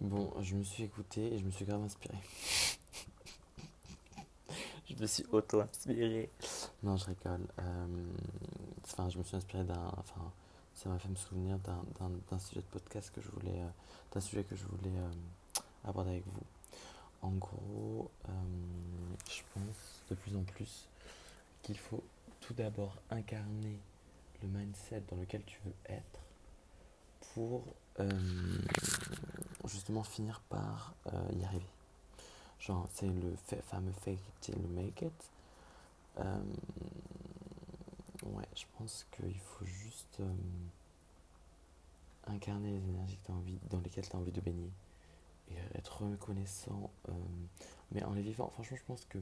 Bon, je me suis écouté et je me suis grave inspiré. je me suis auto-inspiré. Non, je rigole. Euh, enfin, je me suis inspiré d'un. Enfin, ça m'a fait me souvenir d'un sujet de podcast que je voulais. Euh, d'un sujet que je voulais euh, aborder avec vous. En gros, je pense de plus en plus qu'il faut tout d'abord incarner le mindset dans lequel tu veux être pour justement finir par euh, y arriver. Genre, c'est le fameux fake it till make it. Euh, ouais, je pense qu'il faut juste euh, incarner les énergies que envie, dans lesquelles tu as envie de baigner et être reconnaissant. mais en les vivant, franchement, je pense que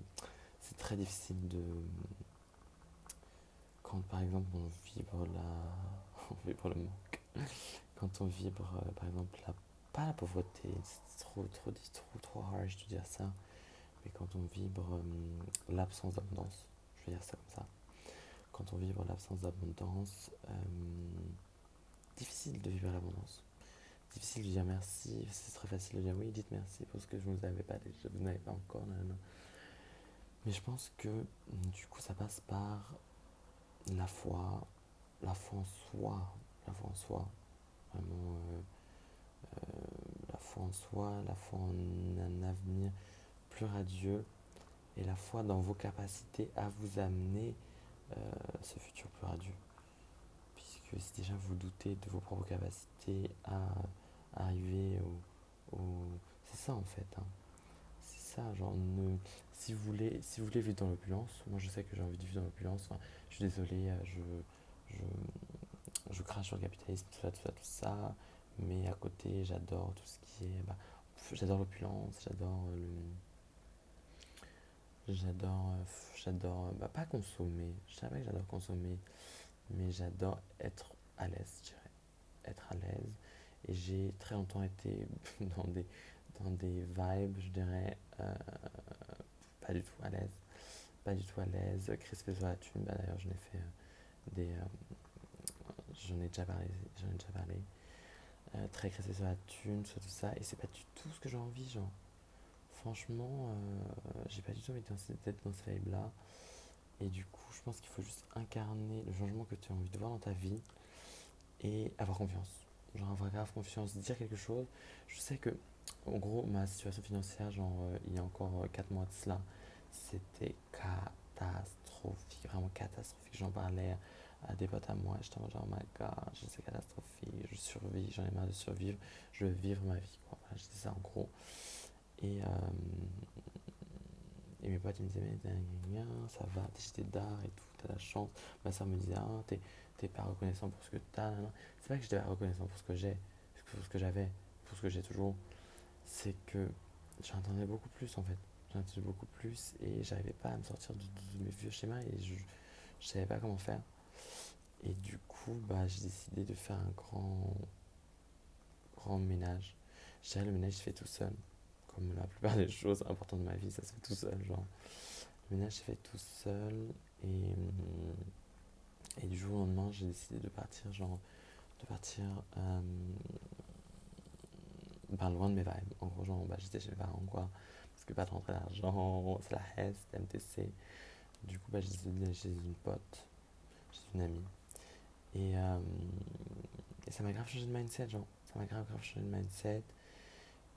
c'est très difficile de. Quand par exemple on vibre la. on vibre le manque. Quand on vibre par exemple la pas la pauvreté, c'est trop, trop, trop, trop harsh de dire ça, mais quand on vibre euh, l'absence d'abondance, je vais dire ça comme ça, quand on vibre l'absence d'abondance, euh, difficile de vivre l'abondance. Difficile de dire merci, c'est très facile de dire oui, dites merci parce que je vous avais pas déjà, vous n'avez pas encore, Mais je pense que du coup ça passe par la foi, la foi en soi, la foi en soi, vraiment. Euh, en soi, la foi en un avenir plus radieux et la foi dans vos capacités à vous amener euh, ce futur plus radieux. Puisque si déjà vous doutez de vos propres capacités à, arriver au... C'est ça en fait. Hein. C'est ça, genre, ne, si, vous voulez, si vous voulez vivre dans l'opulence, moi je sais que j'ai envie de vivre dans l'opulence, je suis désolé, euh, je, je, je crache sur le capitalisme, tout ça, tout ça, tout ça. Mais à côté, j'adore tout ce qui est. Bah, j'adore l'opulence, j'adore le. J'adore. Euh, j'adore. Bah, pas consommer. Je pas que j'adore consommer. Mais j'adore être à l'aise, je dirais. Être à l'aise. Et j'ai très longtemps été dans des, dans des vibes, je dirais. Euh, pas du tout à l'aise. Pas du tout à l'aise. Crispé sur la thune. Bah, D'ailleurs, j'en ai fait euh, des. j'en ai déjà parlé. J'en ai déjà parlé. Euh, très cressé sur la thune, sur tout ça, et c'est pas du tout ce que j'ai envie, genre. Franchement, euh, j'ai pas du tout envie d'être dans ce vibe-là. Et du coup, je pense qu'il faut juste incarner le changement que tu as envie de voir dans ta vie et avoir confiance. Genre avoir grave confiance, dire quelque chose. Je sais que, en gros, ma situation financière, genre, euh, il y a encore 4 mois de cela, c'était catastrophique, vraiment catastrophique. J'en parlais à des potes à moi. J'étais genre, oh my god, c'est catastrophique, je survis, j'en ai marre de survivre, je veux vivre ma vie. Quoi. ça en gros. Et, euh, et mes potes ils me disaient, mais ça va, t'es d'art et tout, t'as la chance. Ma soeur me disait, ah, t'es pas reconnaissant pour ce que t'as. C'est pas que j'étais pas reconnaissant pour ce que j'ai, pour ce que j'avais, pour ce que j'ai toujours. C'est que j'entendais beaucoup plus en fait. J'entendais beaucoup plus et j'arrivais pas à me sortir de, de mes vieux schémas et je, je savais pas comment faire. Et du coup, bah, j'ai décidé de faire un grand, grand ménage. Je dirais le ménage se fait tout seul. Comme la plupart des choses importantes de ma vie, ça se fait tout seul. Genre. Le ménage se fait tout seul. Et, et du jour au lendemain, j'ai décidé de partir, genre, de partir euh, ben, loin de mes vibes. En gros, genre, bah, j'étais chez mes parents, quoi. Parce que pas de rentrer d'argent, c'est la HES, MTC. Du coup, bah, j'ai décidé d'aller chez une pote, chez une amie. Euh, et, ça m'a grave changé de mindset, genre. Ça m'a grave, grave changé de mindset.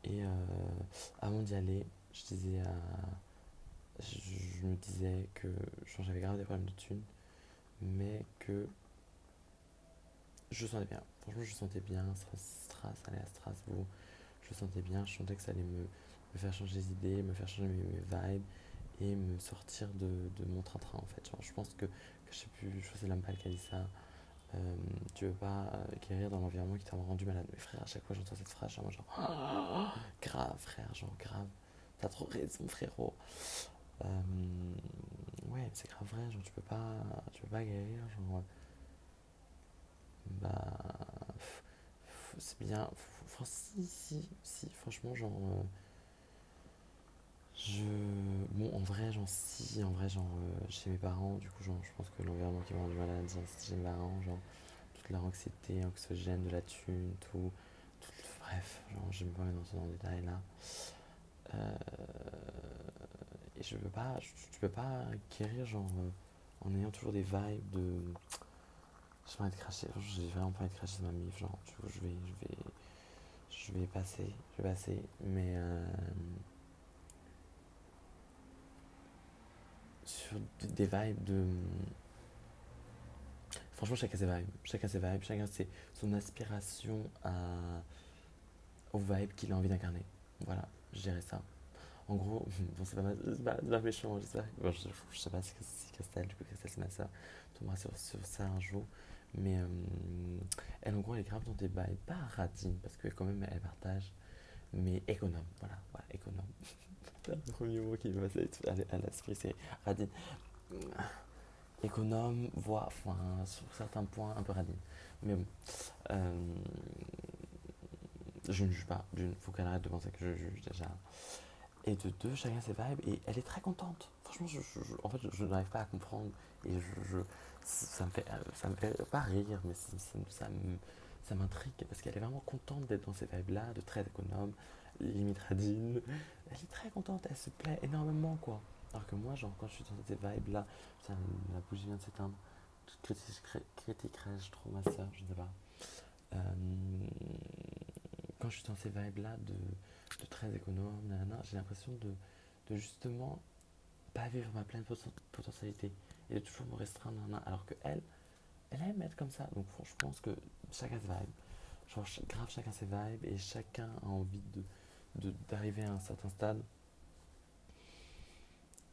Et euh, avant d'y aller, je disais à. Je, me disais que j'avais grave des problèmes de thunes, mais que je sentais bien. Franchement, je sentais bien. Stras, aller à Strasbourg, je sentais bien. Je sentais que ça allait me, me faire changer les idées, me faire changer mes, vibes et me sortir de, de mon train-train en fait. Je pense que, que j'ai pu choisir la ça euh, tu veux pas euh, guérir dans l'environnement qui t'a rendu malade. Mais frère, à chaque fois j'entends cette phrase, genre, genre grave, frère, genre grave, t'as trop raison, frérot. Euh, ouais, c'est grave vrai, genre tu peux pas, tu peux pas guérir, genre. Bah. C'est bien. si, si, si, franchement, genre. Je. Bon, en vrai, genre, si, en vrai, genre, euh, chez mes parents, du coup, genre, je pense que l'environnement qui m'a rendu malade, c'est chez mes parents, genre, toute leur anxiété, anxiogène, de la thune, tout. bref, genre, je me pas dans ce détail là. Euh, et je veux pas, tu peux pas guérir genre euh, en ayant toujours des vibes de. Je vais être craché, j'ai vraiment pas être craché sur ma mif, genre tu vois, je vais, je vais, je vais passer, je vais passer, mais euh, des vibes de. Franchement, chacun ses vibes, chacun ses vibes, chacun ses, son aspiration à, aux vibes qu'il a envie d'incarner. Voilà, je dirais ça. En gros, bon, c'est pas, pas, méchant, je sais, bon, je, sais pas si, si Christelle, du coup, Christelle, c'est ma soeur, tombera sur, sur ça un jour. Mais euh, elle, en gros, elle est grave dans des bails, pas radine, parce que quand même, elle partage, mais économe. Voilà, voilà économe. le premier mot qui me passait à l'esprit, c'est radine. Économe, voire, enfin, sur certains points, un peu radine. Mais bon, euh, je ne juge pas. D'une, faut qu'elle arrête de penser que je juge déjà. Et de deux, chacun ses vibes. Et elle est très contente. Franchement, en fait, je, n'arrive pas à comprendre. Et je, ça me fait, ça me fait pas rire, mais ça, ça, ça m'intrigue. Parce qu'elle est vraiment contente d'être dans ces vibes-là, de très économe, limite radine. Elle est très contente, elle se plaît énormément, quoi. Alors que moi, genre, quand je suis dans ces vibes-là, la bougie vient de s'éteindre. Critiquerais-je trop ma soeur, je ne sais pas. Euh, quand je suis dans ces vibes-là de, de, très économe, j'ai l'impression de, de, justement pas vivre ma pleine potentialité et de toujours me restreindre. alors que elle, elle aime être comme ça. Donc je pense que chacun ses vibes. Genre, grave, chacun ses vibes et chacun a envie de d'arriver à un certain stade.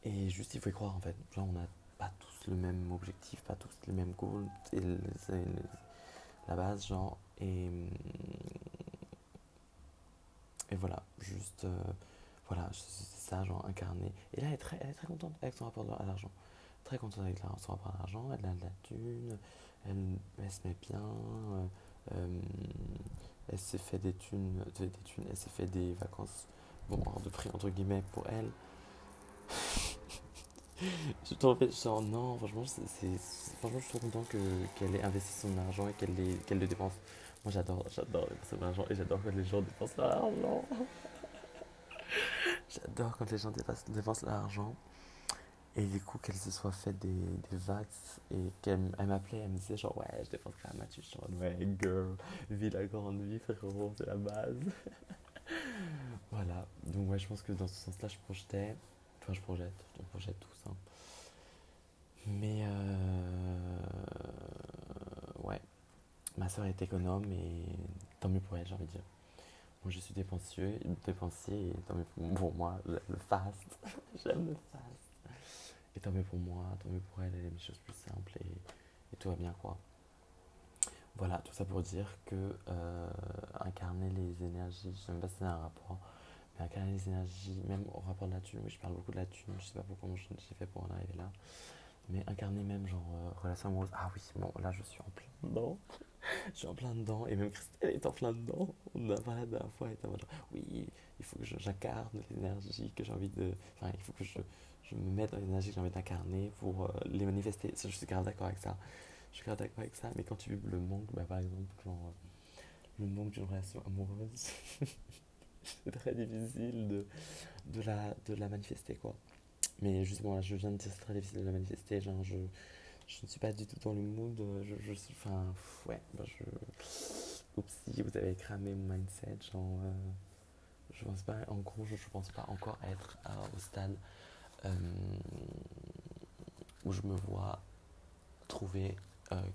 Et juste, il faut y croire en fait. Genre, on n'a pas tous le même objectif, pas tous les mêmes goals. Et la base, genre. Et et voilà, juste, euh, voilà, c'est ça, genre incarné. Et là, elle est très, elle est très contente avec son rapport à l'argent. Très contente avec son rapport à l'argent, elle a de la thune, elle, se met bien, euh, euh, elle s'est fait des thunes, des, thunes elle s'est fait des vacances, bon, hors de prix entre guillemets pour elle. je non, franchement, c'est, franchement, suis trop content qu'elle ait investi son argent et qu'elle, qu'elle le dépense. Moi j'adore, j'adore dépenser mon argent et j'adore quand les gens dépensent leur argent. j'adore quand les gens dépensent, leur argent. Et du coup, qu'elle se soit fait des, des vagues et qu'elle m'appelait, elle me disait genre ouais, je dépense quand même Je suis genre ouais, girl, vis la grande vie, frérot, c'est la base. voilà, donc ouais, je pense que dans ce sens-là, je projetais, enfin, je projette, on projette tout ça. Mais euh, ouais, Ma soeur est économe et tant mieux pour elle, j'ai envie de dire. Moi, je suis dépensier, dépensier et tant mieux pour moi, le, fast. J'aime le fast. Et tant mieux pour moi, tant mieux pour elle, elle aime les choses plus simples et, tout va bien, quoi. Voilà, tout ça pour dire que euh, incarner les énergies, je sais même pas si c'est un rapport, mais incarner les énergies, même au rapport de la thune, oui, je parle beaucoup de la thune, je sais pas pourquoi j'ai fait pour en arriver là, mais incarner même genre euh, relation amoureuse, ah oui, bon, là je suis en plein dedans je suis en plein dedans, et même Christelle est en plein dedans. On a parlé la fois, et oui, il faut que j'incarne l'énergie que j'ai envie de. Enfin, il faut que je, je me mette dans l'énergie que j'ai envie d'incarner pour euh, les manifester. Je suis grave d'accord avec ça. Je suis grave d'accord avec ça, mais quand tu vis le manque, bah, par exemple, euh, le manque d'une relation amoureuse, c'est très difficile de, de, la, de la manifester, quoi. Mais justement, là, je viens de dire c'est très difficile de la manifester, genre, je ne suis pas du tout dans le mood. Euh, je, je suis. Enfin, ouais, bah je. Oups, si vous avez cramé mon mindset, genre. Euh, je pense pas, en gros, je, je pense pas encore être au stade euh, où je me vois trouver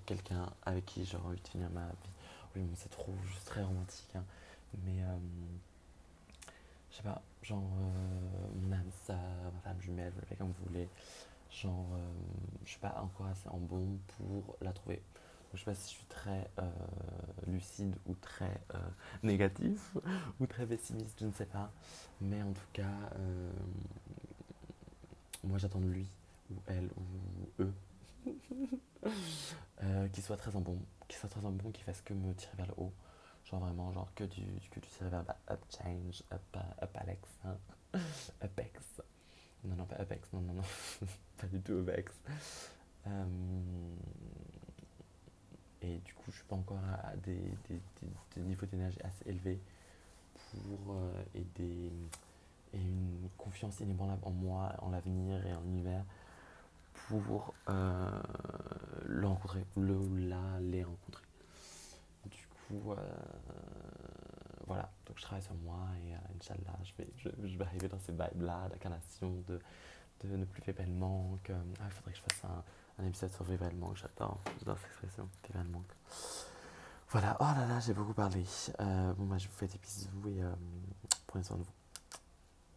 quelqu'un avec qui j'aurais envie de finir ma vie. Oui, mais c'est trop, juste très romantique, hein. mais je sais pas, genre mon âme ça ma femme jumelle, vous comme vous voulez, genre, euh, je suis pas encore assez en bon pour la trouver. Je sais pas si je suis très euh, lucide ou très euh, négatif ou très pessimiste, je ne sais pas. Mais en tout cas, moi j'attends de lui ou elle ou eux qu'il soit très en bon, qu'il soit très en bon, qu'il fasse que me tirer vers le haut. Genre vraiment, genre que du, que du tirer vers le bas. Up change, up, up Alex, hein. Apex. Non, non, pas Apex, non, non, non, pas du tout Apex. Euh, et du coup, je suis pas encore à des, des, des, niveaux d'énergie assez élevés des, et une confiance inébranlable en moi, en l'avenir et en l'univers pour euh, le rencontrer, le la les rencontrer. Du coup, euh, voilà, donc je travaille sur moi et euh, Inch'Allah, je vais, je, vais arriver dans ces vibes-là d'incarnation, de, de ne plus vivre le manque. Ah, il faudrait que je fasse un, un épisode sur vivre manque, j'adore, j'adore cette expression, vivre manque. Voilà, oh là là, j'ai beaucoup parlé. Euh, bon, bah, je vous fais des bisous et euh, prenez soin de vous.